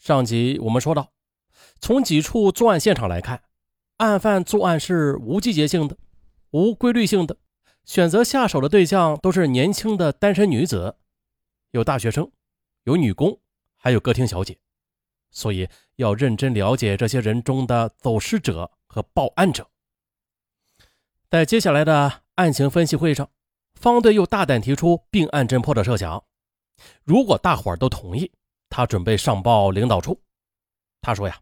上集我们说到，从几处作案现场来看，案犯作案是无季节性的、无规律性的，选择下手的对象都是年轻的单身女子，有大学生，有女工，还有歌厅小姐，所以要认真了解这些人中的走失者和报案者。在接下来的案情分析会上，方队又大胆提出并案侦破的设想，如果大伙儿都同意。他准备上报领导处。他说：“呀，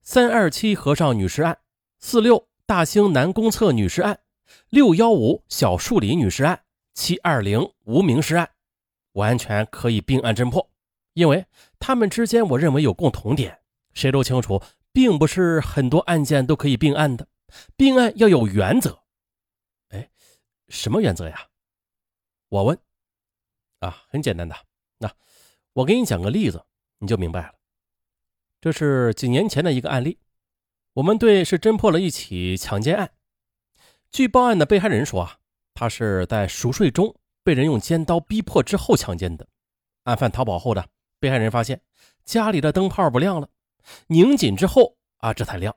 三二七和尚女尸案，四六大兴南公厕女尸案，六幺五小树林女尸案，七二零无名尸案，完全可以并案侦破。因为他们之间，我认为有共同点。谁都清楚，并不是很多案件都可以并案的。并案要有原则。哎，什么原则呀？我问。啊，很简单的。那。”我给你讲个例子，你就明白了。这是几年前的一个案例，我们队是侦破了一起强奸案。据报案的被害人说啊，他是在熟睡中被人用尖刀逼迫之后强奸的。案犯逃跑后的被害人发现家里的灯泡不亮了，拧紧之后啊，这才亮。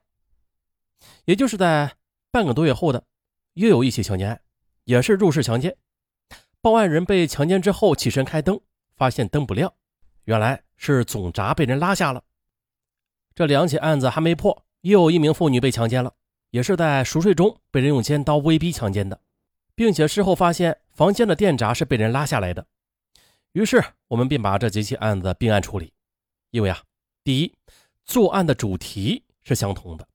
也就是在半个多月后的又有一起强奸案，也是入室强奸。报案人被强奸之后起身开灯，发现灯不亮。原来是总闸被人拉下了。这两起案子还没破，又有一名妇女被强奸了，也是在熟睡中被人用尖刀威逼强奸的，并且事后发现房间的电闸是被人拉下来的。于是我们便把这几起案子并案处理。因为啊，第一，作案的主题是相同的，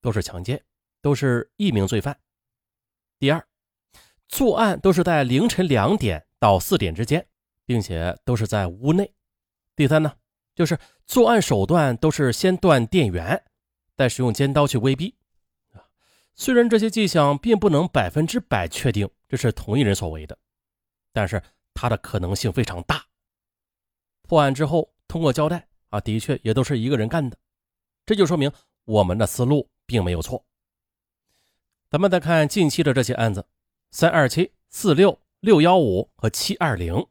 都是强奸，都是一名罪犯；第二，作案都是在凌晨两点到四点之间，并且都是在屋内。第三呢，就是作案手段都是先断电源，再使用尖刀去威逼。虽然这些迹象并不能百分之百确定这是同一人所为的，但是它的可能性非常大。破案之后，通过交代啊，的确也都是一个人干的，这就说明我们的思路并没有错。咱们再看近期的这些案子：三二七、四六、六幺五和七二零。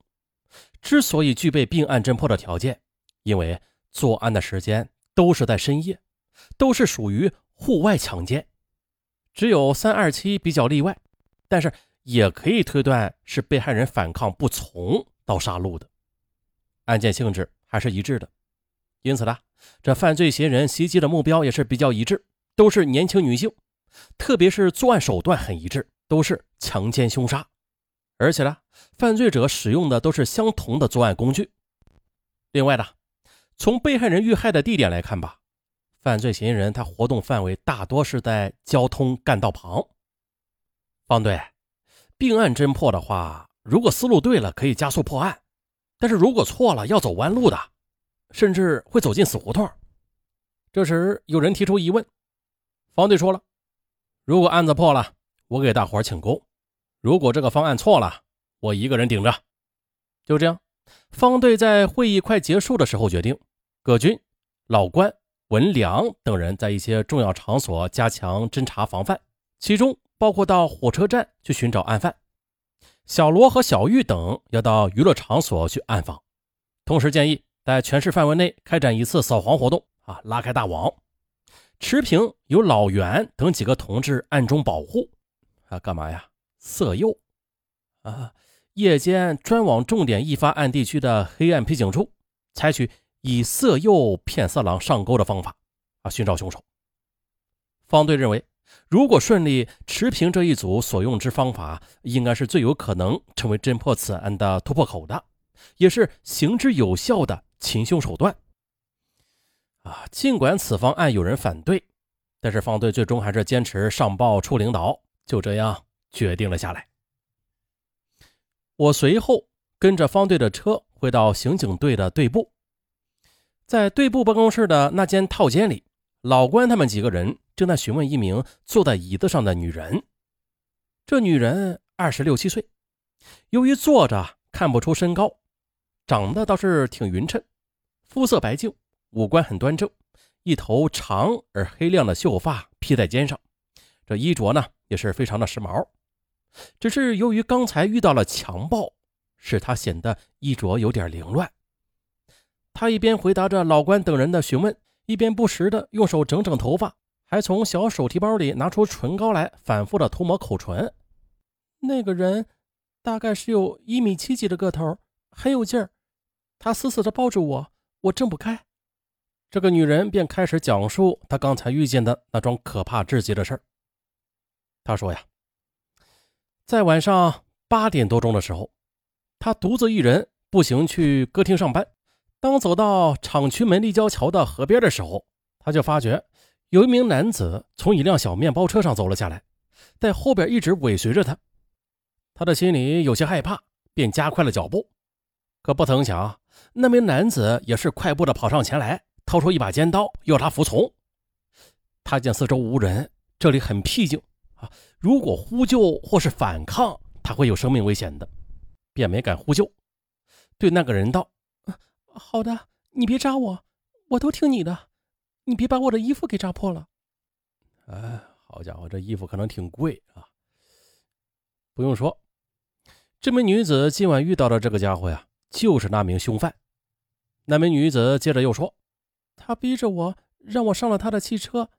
之所以具备并案侦破的条件，因为作案的时间都是在深夜，都是属于户外强奸，只有三二七比较例外，但是也可以推断是被害人反抗不从到杀戮的，案件性质还是一致的，因此呢，这犯罪嫌疑人袭击的目标也是比较一致，都是年轻女性，特别是作案手段很一致，都是强奸凶杀。而且呢，犯罪者使用的都是相同的作案工具。另外呢，从被害人遇害的地点来看吧，犯罪嫌疑人他活动范围大多是在交通干道旁。方队，并案侦破的话，如果思路对了，可以加速破案；但是如果错了，要走弯路的，甚至会走进死胡同。这时有人提出疑问，方队说了：“如果案子破了，我给大伙请功。”如果这个方案错了，我一个人顶着。就这样，方队在会议快结束的时候决定，葛军、老关、文良等人在一些重要场所加强侦查防范，其中包括到火车站去寻找案犯。小罗和小玉等要到娱乐场所去暗访，同时建议在全市范围内开展一次扫黄活动啊，拉开大网。持平由老袁等几个同志暗中保护啊，干嘛呀？色诱，啊！夜间专往重点易发案地区的黑暗僻静处，采取以色诱骗色狼上钩的方法，啊，寻找凶手。方队认为，如果顺利持平这一组所用之方法，应该是最有可能成为侦破此案的突破口的，也是行之有效的擒凶手段。啊，尽管此方案有人反对，但是方队最终还是坚持上报处领导。就这样。决定了下来。我随后跟着方队的车回到刑警队的队部，在队部办公室的那间套间里，老关他们几个人正在询问一名坐在椅子上的女人。这女人二十六七岁，由于坐着看不出身高，长得倒是挺匀称，肤色白净，五官很端正，一头长而黑亮的秀发披在肩上，这衣着呢也是非常的时髦。只是由于刚才遇到了强暴，使他显得衣着有点凌乱。他一边回答着老关等人的询问，一边不时的用手整整头发，还从小手提包里拿出唇膏来，反复的涂抹口唇。那个人大概是有一米七几的个头，很有劲儿。他死死的抱住我，我挣不开。这个女人便开始讲述她刚才遇见的那桩可怕至极的事儿。她说呀，在晚上八点多钟的时候，她独自一人步行去歌厅上班。当走到厂区门立交桥的河边的时候，他就发觉有一名男子从一辆小面包车上走了下来，在后边一直尾随着他。他的心里有些害怕，便加快了脚步。可不曾想，那名男子也是快步的跑上前来，掏出一把尖刀要他服从。他见四周无人，这里很僻静啊，如果呼救或是反抗，他会有生命危险的，便没敢呼救，对那个人道。好的，你别扎我，我都听你的。你别把我的衣服给扎破了。哎，好家伙，这衣服可能挺贵啊。不用说，这名女子今晚遇到的这个家伙呀，就是那名凶犯。那名女子接着又说：“他逼着我，让我上了他的汽车，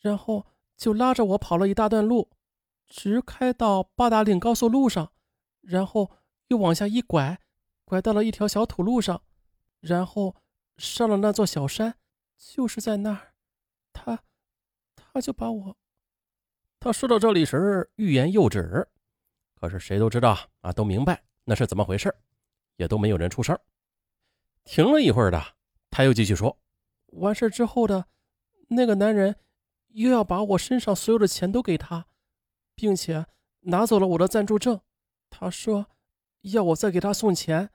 然后就拉着我跑了一大段路，直开到八达岭高速路上，然后又往下一拐，拐到了一条小土路上。”然后上了那座小山，就是在那儿，他，他就把我。他说到这里时欲言又止，可是谁都知道啊，都明白那是怎么回事，也都没有人出声。停了一会儿的，他又继续说：“完事之后的，那个男人又要把我身上所有的钱都给他，并且拿走了我的暂住证。他说要我再给他送钱，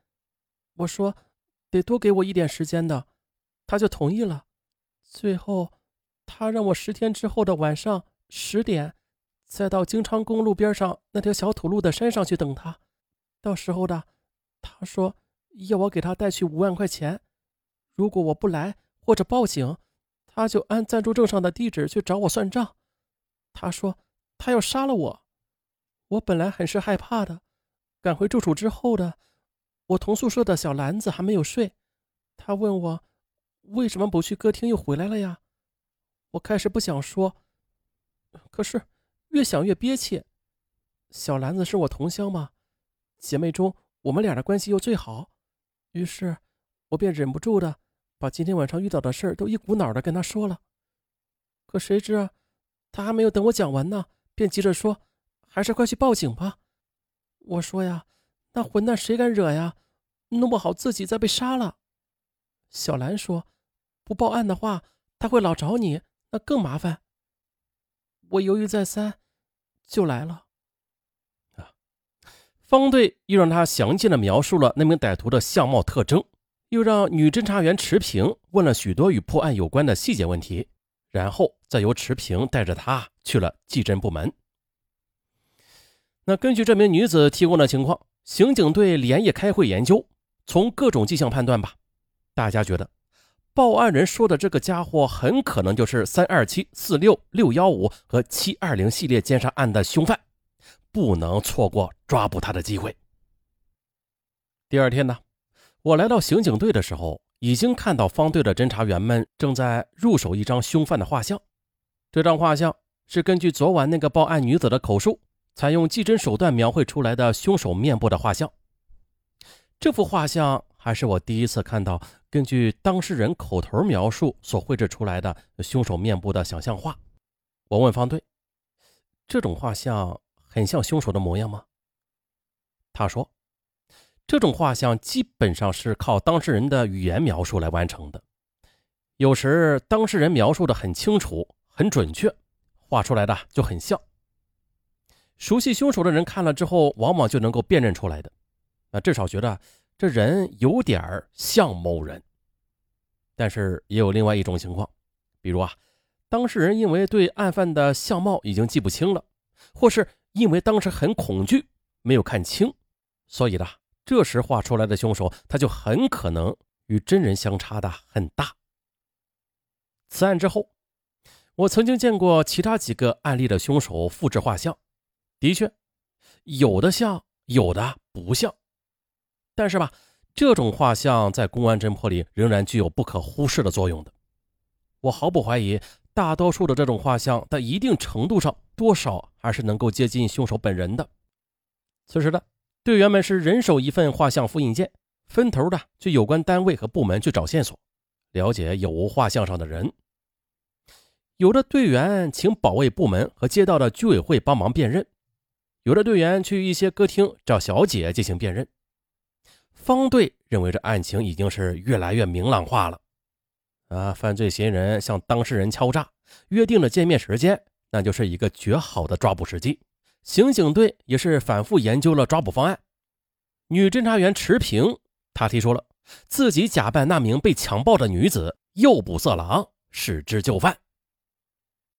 我说。”得多给我一点时间的，他就同意了。最后，他让我十天之后的晚上十点，再到京昌公路边上那条小土路的山上去等他。到时候的，他说要我给他带去五万块钱。如果我不来或者报警，他就按暂住证上的地址去找我算账。他说他要杀了我。我本来很是害怕的，赶回住处之后的。我同宿舍的小兰子还没有睡，他问我为什么不去歌厅又回来了呀？我开始不想说，可是越想越憋气。小兰子是我同乡嘛，姐妹中我们俩的关系又最好，于是我便忍不住的把今天晚上遇到的事儿都一股脑的跟他说了。可谁知，他还没有等我讲完呢，便急着说：“还是快去报警吧。”我说呀。那混蛋谁敢惹呀？弄不好自己再被杀了。小兰说：“不报案的话，他会老找你，那更麻烦。”我犹豫再三，就来了。啊，方队又让他详尽的描述了那名歹徒的相貌特征，又让女侦查员池平问了许多与破案有关的细节问题，然后再由池平带着他去了技侦部门。那根据这名女子提供的情况。刑警队连夜开会研究，从各种迹象判断吧，大家觉得报案人说的这个家伙很可能就是三二七、四六、六幺五和七二零系列奸杀案的凶犯，不能错过抓捕他的机会。第二天呢，我来到刑警队的时候，已经看到方队的侦查员们正在入手一张凶犯的画像，这张画像是根据昨晚那个报案女子的口述。采用技侦手段描绘出来的凶手面部的画像，这幅画像还是我第一次看到根据当事人口头描述所绘制出来的凶手面部的想象画。我问方队：“这种画像很像凶手的模样吗？”他说：“这种画像基本上是靠当事人的语言描述来完成的，有时当事人描述的很清楚、很准确，画出来的就很像。”熟悉凶手的人看了之后，往往就能够辨认出来的。那至少觉得这人有点像某人。但是也有另外一种情况，比如啊，当事人因为对案犯的相貌已经记不清了，或是因为当时很恐惧没有看清，所以呢，这时画出来的凶手他就很可能与真人相差的很大。此案之后，我曾经见过其他几个案例的凶手复制画像。的确，有的像，有的不像。但是吧，这种画像在公安侦破里仍然具有不可忽视的作用的。我毫不怀疑，大多数的这种画像在一定程度上，多少还是能够接近凶手本人的。此时的队员们是人手一份画像复印件，分头的去有关单位和部门去找线索，了解有无画像上的人。有的队员请保卫部门和街道的居委会帮忙辨认，有的队员去一些歌厅找小姐进行辨认。方队认为这案情已经是越来越明朗化了。啊，犯罪嫌疑人向当事人敲诈，约定了见面时间，那就是一个绝好的抓捕时机。刑警队也是反复研究了抓捕方案。女侦查员池平，她提出了自己假扮那名被强暴的女子，诱捕色狼，使之就范。